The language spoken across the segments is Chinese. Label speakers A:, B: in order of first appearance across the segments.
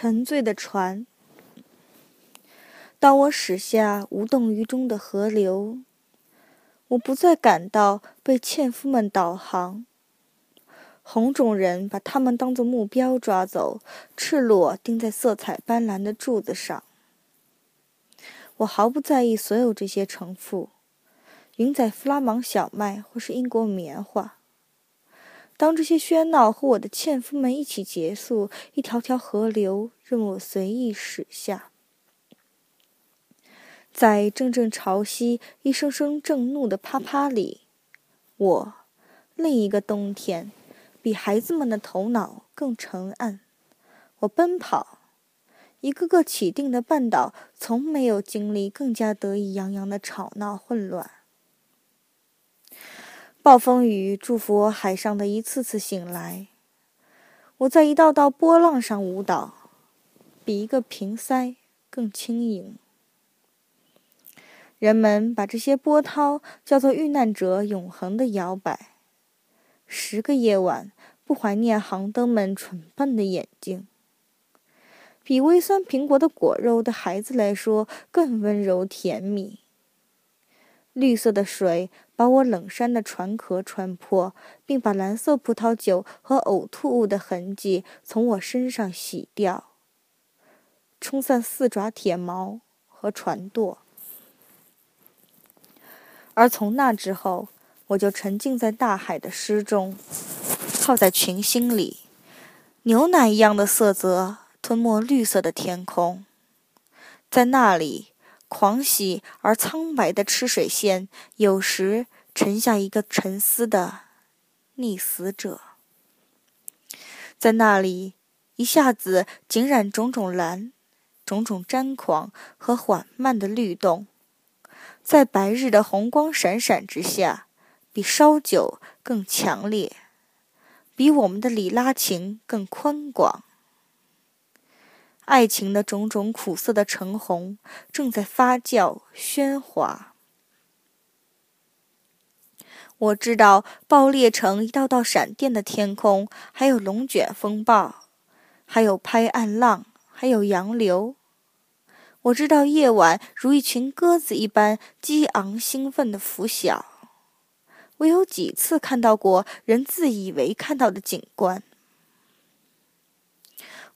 A: 沉醉的船。当我驶下无动于衷的河流，我不再感到被纤夫们导航。红种人把他们当作目标抓走，赤裸钉在色彩斑斓的柱子上。我毫不在意所有这些重复，云仔弗拉芒小麦或是英国棉花。当这些喧闹和我的纤夫们一起结束，一条条河流任我随意驶下，在阵阵潮汐、一声声震怒的啪啪里，我另一个冬天。比孩子们的头脑更沉暗。我奔跑，一个个起定的半岛从没有经历更加得意洋洋的吵闹混乱。暴风雨祝福我海上的一次次醒来。我在一道道波浪上舞蹈，比一个瓶塞更轻盈。人们把这些波涛叫做遇难者永恒的摇摆。十个夜晚，不怀念航灯们蠢笨的眼睛。比微酸苹果的果肉的孩子来说更温柔甜蜜。绿色的水把我冷杉的船壳穿破，并把蓝色葡萄酒和呕吐物的痕迹从我身上洗掉，冲散四爪铁锚和船舵。而从那之后。我就沉浸在大海的诗中，泡在群星里，牛奶一样的色泽吞没绿色的天空，在那里，狂喜而苍白的吃水线有时沉下一个沉思的溺死者，在那里，一下子浸染种种蓝、种种张狂和缓慢的律动，在白日的红光闪闪之下。比烧酒更强烈，比我们的里拉情更宽广。爱情的种种苦涩的橙红正在发酵喧哗。我知道爆裂成一道道闪电的天空，还有龙卷风暴，还有拍岸浪，还有洋流。我知道夜晚如一群鸽子一般激昂兴奋的拂晓。我有几次看到过人自以为看到的景观。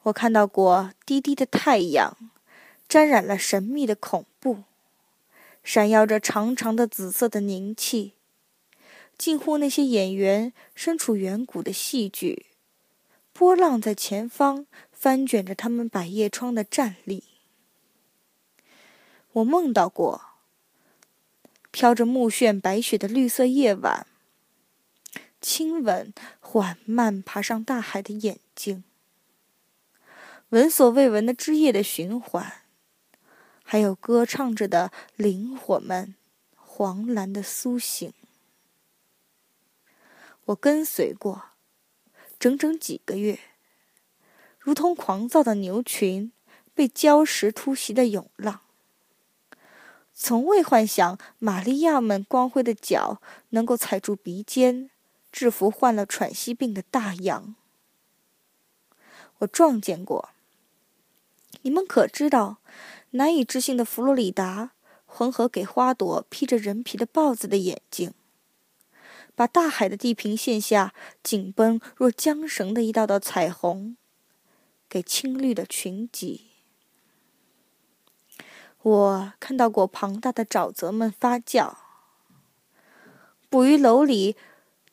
A: 我看到过低低的太阳，沾染了神秘的恐怖，闪耀着长长的紫色的凝气，近乎那些演员身处远古的戏剧，波浪在前方翻卷着他们百叶窗的站立。我梦到过。飘着暮炫白雪的绿色夜晚，亲吻缓慢爬上大海的眼睛，闻所未闻的枝叶的循环，还有歌唱着的灵魂们黄蓝的苏醒。我跟随过整整几个月，如同狂躁的牛群被礁石突袭的涌浪。从未幻想玛利亚们光辉的脚能够踩住鼻尖，制服患了喘息病的大洋。我撞见过。你们可知道，难以置信的佛罗里达混合给花朵披着人皮的豹子的眼睛，把大海的地平线下紧绷若缰绳的一道道彩虹，给青绿的群集。我看到过庞大的沼泽们发酵，捕鱼楼里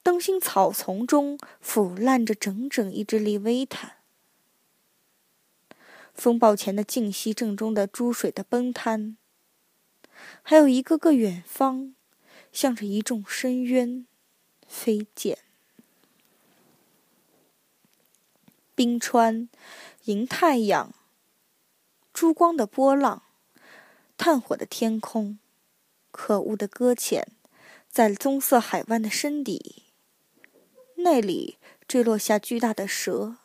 A: 灯芯草丛中腐烂着整整一只利维坦，风暴前的静息正中的珠水的崩滩，还有一个个远方，向着一众深渊飞溅，冰川，银太阳，珠光的波浪。炭火的天空，可恶的搁浅，在棕色海湾的深底，那里坠落下巨大的蛇，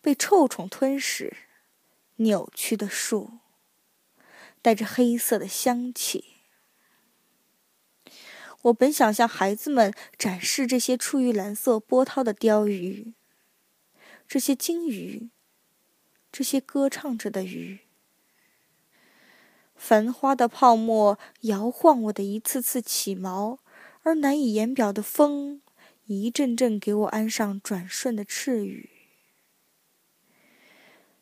A: 被臭虫吞噬，扭曲的树，带着黑色的香气。我本想向孩子们展示这些出于蓝色波涛的鲷鱼，这些鲸鱼，这些歌唱着的鱼。繁花的泡沫摇晃我的一次次起毛，而难以言表的风一阵阵给我安上转瞬的翅羽。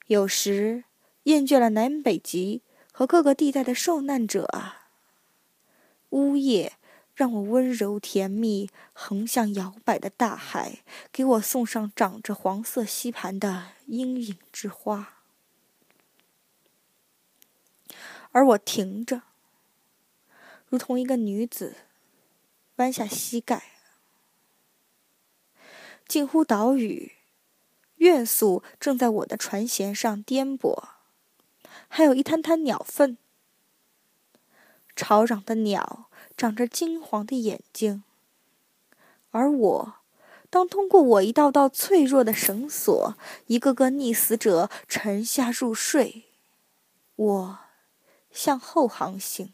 A: 有时厌倦了南北极和各个地带的受难者啊，呜咽。让我温柔甜蜜，横向摇摆的大海，给我送上长着黄色吸盘的阴影之花，而我停着，如同一个女子，弯下膝盖。近乎岛屿，月宿正在我的船舷上颠簸，还有一滩滩鸟粪，吵嚷的鸟。长着金黄的眼睛，而我，当通过我一道道脆弱的绳索，一个个溺死者沉下入睡，我向后航行。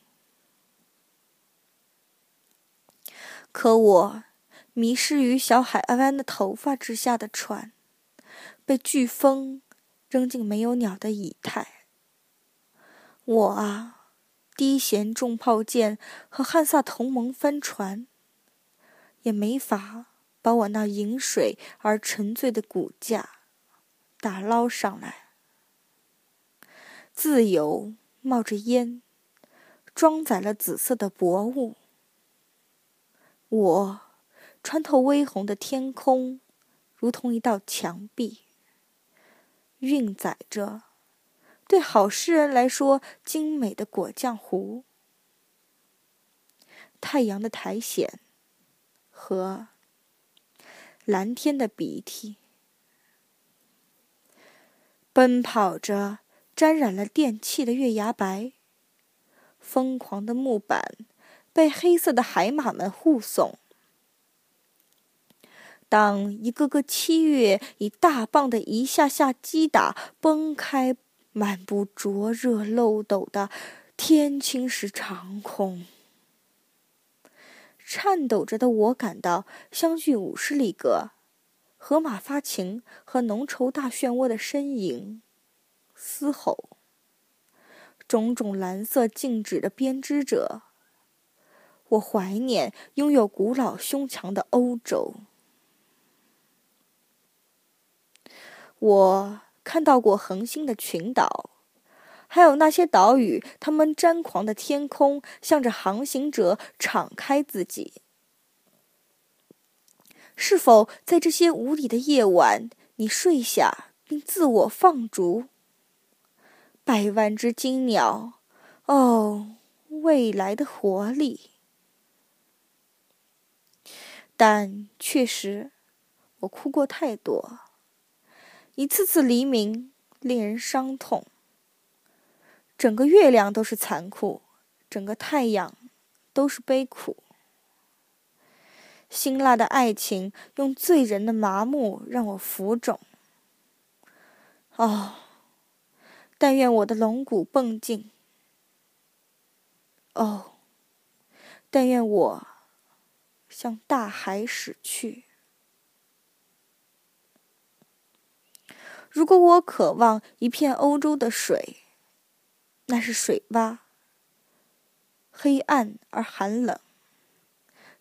A: 可我迷失于小海湾的头发之下的船，被飓风扔进没有鸟的以太。我啊！低舷重炮舰和汉萨同盟帆船，也没法把我那饮水而沉醉的骨架打捞上来。自由冒着烟，装载了紫色的薄雾。我穿透微红的天空，如同一道墙壁，运载着。对好诗人来说，精美的果酱湖、太阳的苔藓和蓝天的鼻涕，奔跑着沾染了电器的月牙白，疯狂的木板被黑色的海马们护送。当一个个七月以大棒的一下下击打崩开。漫步灼热漏斗的天青石长空，颤抖着的我感到，相距五十里格，河马发情和浓稠大漩涡的呻吟、嘶吼，种种蓝色静止的编织者。我怀念拥有古老胸墙的欧洲。我。看到过恒星的群岛，还有那些岛屿，他们张狂的天空向着航行者敞开自己。是否在这些无底的夜晚，你睡下并自我放逐？百万只金鸟，哦，未来的活力！但确实，我哭过太多。一次次黎明令人伤痛，整个月亮都是残酷，整个太阳都是悲苦。辛辣的爱情用醉人的麻木让我浮肿。哦，但愿我的龙骨绷紧。哦，但愿我向大海驶去。如果我渴望一片欧洲的水，那是水洼，黑暗而寒冷。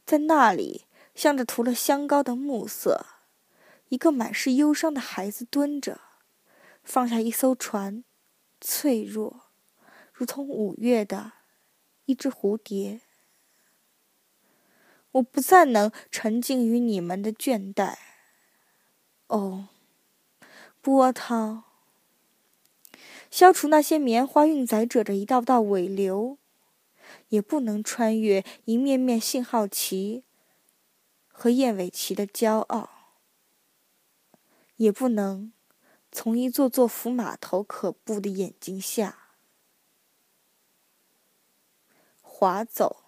A: 在那里，向着涂了香膏的暮色，一个满是忧伤的孩子蹲着，放下一艘船，脆弱，如同五月的一只蝴蝶。我不再能沉浸于你们的倦怠。哦。波涛，消除那些棉花运载者的一道道尾流，也不能穿越一面面信号旗和燕尾旗的骄傲，也不能从一座座浮码头可怖的眼睛下滑走。